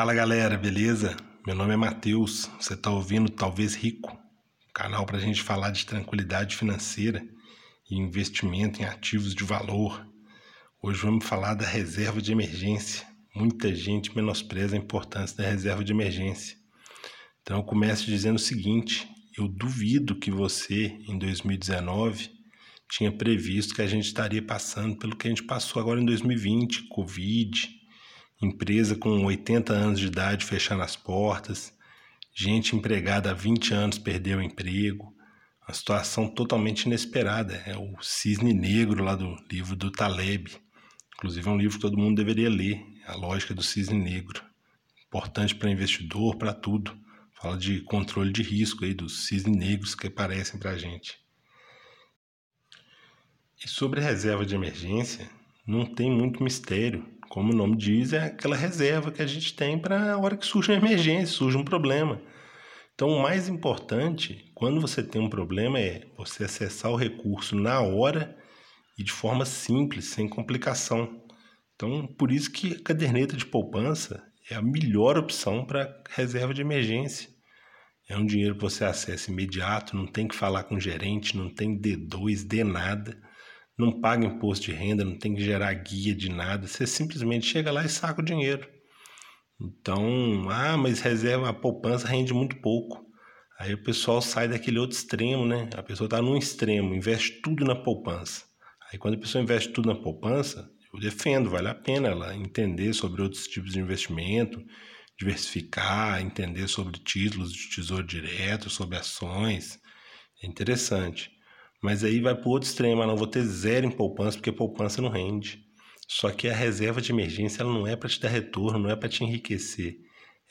Fala galera, beleza? Meu nome é Matheus, você está ouvindo Talvez Rico, canal para a gente falar de tranquilidade financeira e investimento em ativos de valor. Hoje vamos falar da reserva de emergência. Muita gente menospreza a importância da reserva de emergência. Então eu começo dizendo o seguinte: eu duvido que você, em 2019, tinha previsto que a gente estaria passando pelo que a gente passou agora em 2020, Covid empresa com 80 anos de idade fechando as portas, gente empregada há 20 anos perdeu o emprego, uma situação totalmente inesperada. É o cisne negro lá do livro do Taleb. Inclusive é um livro que todo mundo deveria ler, a lógica do cisne negro. Importante para investidor, para tudo. Fala de controle de risco aí dos cisnes negros que aparecem para a gente. E sobre reserva de emergência, não tem muito mistério como o nome diz, é aquela reserva que a gente tem para a hora que surge uma emergência, surge um problema. Então, o mais importante, quando você tem um problema, é você acessar o recurso na hora e de forma simples, sem complicação. Então, por isso que a caderneta de poupança é a melhor opção para reserva de emergência. É um dinheiro que você acessa imediato, não tem que falar com o gerente, não tem D2, D nada não paga imposto de renda, não tem que gerar guia de nada, você simplesmente chega lá e saca o dinheiro. Então, ah, mas reserva, a poupança rende muito pouco. Aí o pessoal sai daquele outro extremo, né? A pessoa está num extremo, investe tudo na poupança. Aí quando a pessoa investe tudo na poupança, eu defendo, vale a pena ela entender sobre outros tipos de investimento, diversificar, entender sobre títulos de tesouro direto, sobre ações. É interessante. Mas aí vai para o outro extremo, ah, não vou ter zero em poupança porque poupança não rende. Só que a reserva de emergência ela não é para te dar retorno, não é para te enriquecer.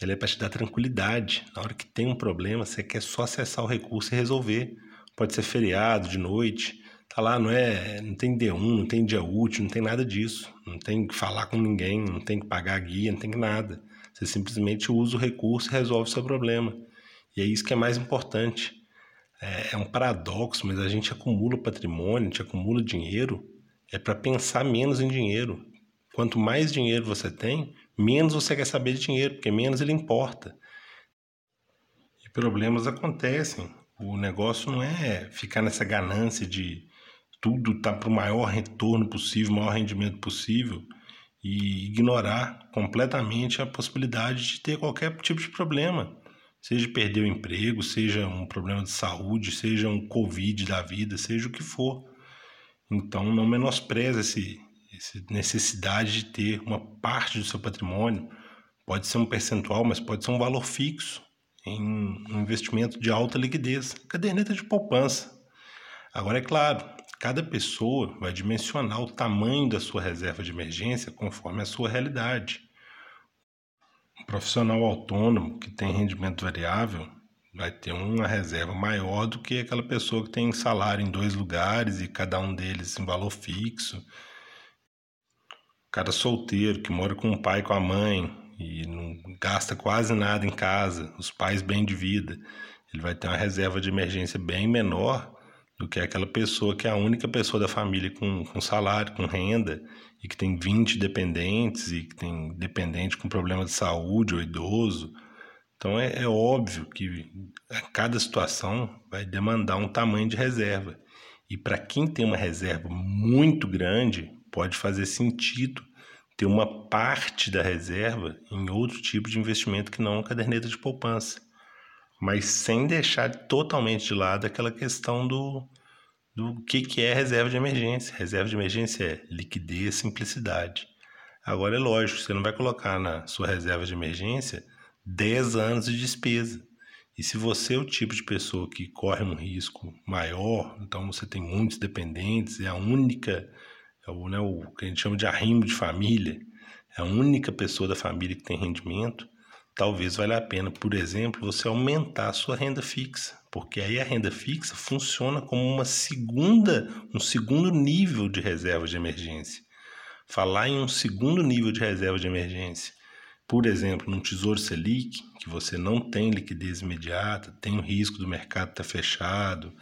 Ela é para te dar tranquilidade. Na hora que tem um problema, você quer só acessar o recurso e resolver. Pode ser feriado, de noite. Tá lá, não é, não tem D1, não tem dia útil, não tem nada disso. Não tem que falar com ninguém, não tem que pagar guia, não tem nada. Você simplesmente usa o recurso e resolve o seu problema. E é isso que é mais importante é, é um paradoxo, mas a gente acumula patrimônio, a gente acumula dinheiro, é para pensar menos em dinheiro. Quanto mais dinheiro você tem, menos você quer saber de dinheiro, porque menos ele importa. E problemas acontecem. O negócio não é ficar nessa ganância de tudo tá para o maior retorno possível, maior rendimento possível e ignorar completamente a possibilidade de ter qualquer tipo de problema. Seja perder o emprego, seja um problema de saúde, seja um Covid da vida, seja o que for. Então, não menospreze esse, essa necessidade de ter uma parte do seu patrimônio. Pode ser um percentual, mas pode ser um valor fixo em um investimento de alta liquidez. Caderneta de poupança. Agora, é claro, cada pessoa vai dimensionar o tamanho da sua reserva de emergência conforme a sua realidade profissional autônomo que tem rendimento variável vai ter uma reserva maior do que aquela pessoa que tem salário em dois lugares e cada um deles em valor fixo. O cara solteiro que mora com o pai e com a mãe e não gasta quase nada em casa, os pais bem de vida, ele vai ter uma reserva de emergência bem menor do que aquela pessoa que é a única pessoa da família com, com salário, com renda, e que tem 20 dependentes, e que tem dependente com problema de saúde ou idoso. Então é, é óbvio que cada situação vai demandar um tamanho de reserva. E para quem tem uma reserva muito grande, pode fazer sentido ter uma parte da reserva em outro tipo de investimento que não a caderneta de poupança mas sem deixar totalmente de lado aquela questão do, do que, que é reserva de emergência. Reserva de emergência é liquidez, simplicidade. Agora é lógico, você não vai colocar na sua reserva de emergência 10 anos de despesa. E se você é o tipo de pessoa que corre um risco maior, então você tem muitos dependentes, é a única, é o, né, o que a gente chama de arrimo de família, é a única pessoa da família que tem rendimento, talvez valha a pena, por exemplo, você aumentar a sua renda fixa, porque aí a renda fixa funciona como uma segunda, um segundo nível de reserva de emergência. Falar em um segundo nível de reserva de emergência, por exemplo, num Tesouro Selic, que você não tem liquidez imediata, tem o risco do mercado estar fechado,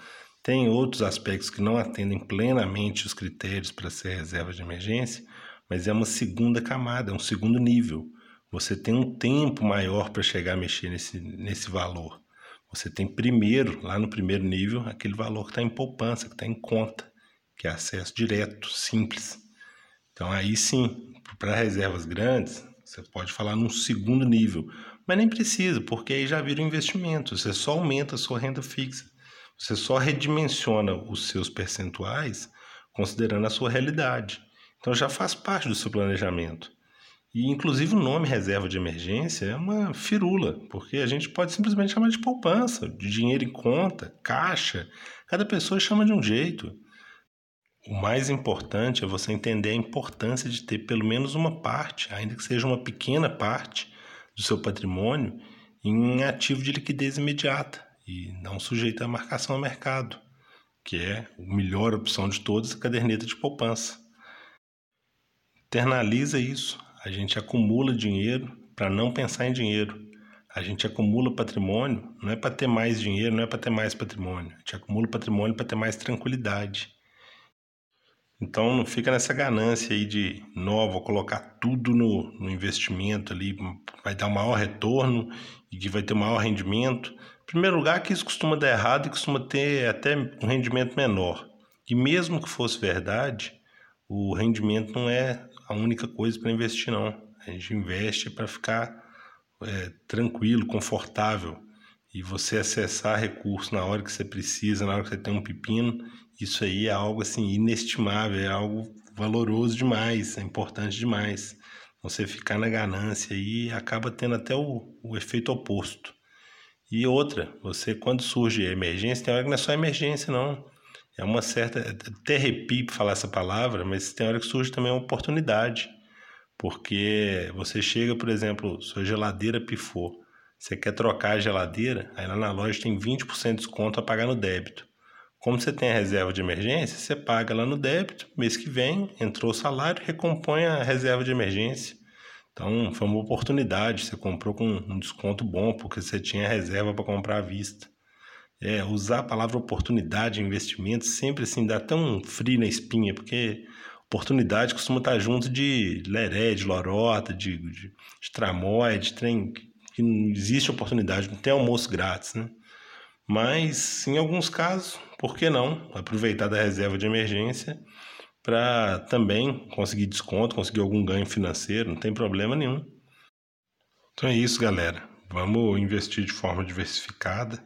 tem outros aspectos que não atendem plenamente os critérios para ser reserva de emergência, mas é uma segunda camada, é um segundo nível você tem um tempo maior para chegar a mexer nesse, nesse valor. Você tem primeiro, lá no primeiro nível, aquele valor que está em poupança, que está em conta, que é acesso direto, simples. Então aí sim, para reservas grandes, você pode falar num segundo nível, mas nem precisa, porque aí já vira um investimento, você só aumenta a sua renda fixa. Você só redimensiona os seus percentuais considerando a sua realidade. Então já faz parte do seu planejamento. E inclusive o nome reserva de emergência é uma firula, porque a gente pode simplesmente chamar de poupança, de dinheiro em conta, caixa. Cada pessoa chama de um jeito. O mais importante é você entender a importância de ter pelo menos uma parte, ainda que seja uma pequena parte do seu patrimônio, em ativo de liquidez imediata e não sujeito à marcação a mercado, que é a melhor opção de todas, a caderneta de poupança. Internaliza isso. A gente acumula dinheiro para não pensar em dinheiro. A gente acumula patrimônio não é para ter mais dinheiro, não é para ter mais patrimônio. A gente acumula patrimônio para ter mais tranquilidade. Então não fica nessa ganância aí de, não, vou colocar tudo no, no investimento ali, vai dar o maior retorno e que vai ter o maior rendimento. Em primeiro lugar, que isso costuma dar errado e costuma ter até um rendimento menor. E mesmo que fosse verdade, o rendimento não é a única coisa para investir, não. A gente investe para ficar é, tranquilo, confortável. E você acessar recursos na hora que você precisa, na hora que você tem um pepino isso aí é algo assim inestimável, é algo valoroso demais, é importante demais. Você ficar na ganância aí acaba tendo até o, o efeito oposto. E outra, você quando surge emergência, tem hora que não é só emergência, não. É uma certa. Até arrepio falar essa palavra, mas tem hora que surge também uma oportunidade. Porque você chega, por exemplo, sua geladeira pifou. Você quer trocar a geladeira, aí lá na loja tem 20% de desconto a pagar no débito. Como você tem a reserva de emergência, você paga lá no débito, mês que vem, entrou o salário, recompõe a reserva de emergência. Então, foi uma oportunidade, você comprou com um desconto bom, porque você tinha reserva para comprar à vista. É, usar a palavra oportunidade, investimento, sempre assim, dá tão frio na espinha, porque oportunidade costuma estar junto de leré, de lorota, de, de, de tramóia, de trem, que não existe oportunidade, não tem almoço grátis, né? Mas, em alguns casos, por que não aproveitar da reserva de emergência para também conseguir desconto, conseguir algum ganho financeiro, não tem problema nenhum. Então é isso, galera. Vamos investir de forma diversificada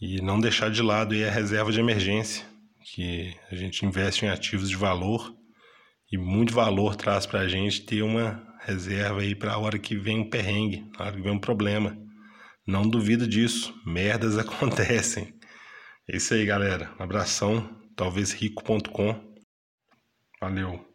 e não deixar de lado aí a reserva de emergência, que a gente investe em ativos de valor e muito valor traz para a gente ter uma reserva aí para a hora que vem um perrengue, na hora que vem um problema. Não duvido disso, merdas acontecem. É isso aí, galera. Um abração, talvez rico.com. Valeu.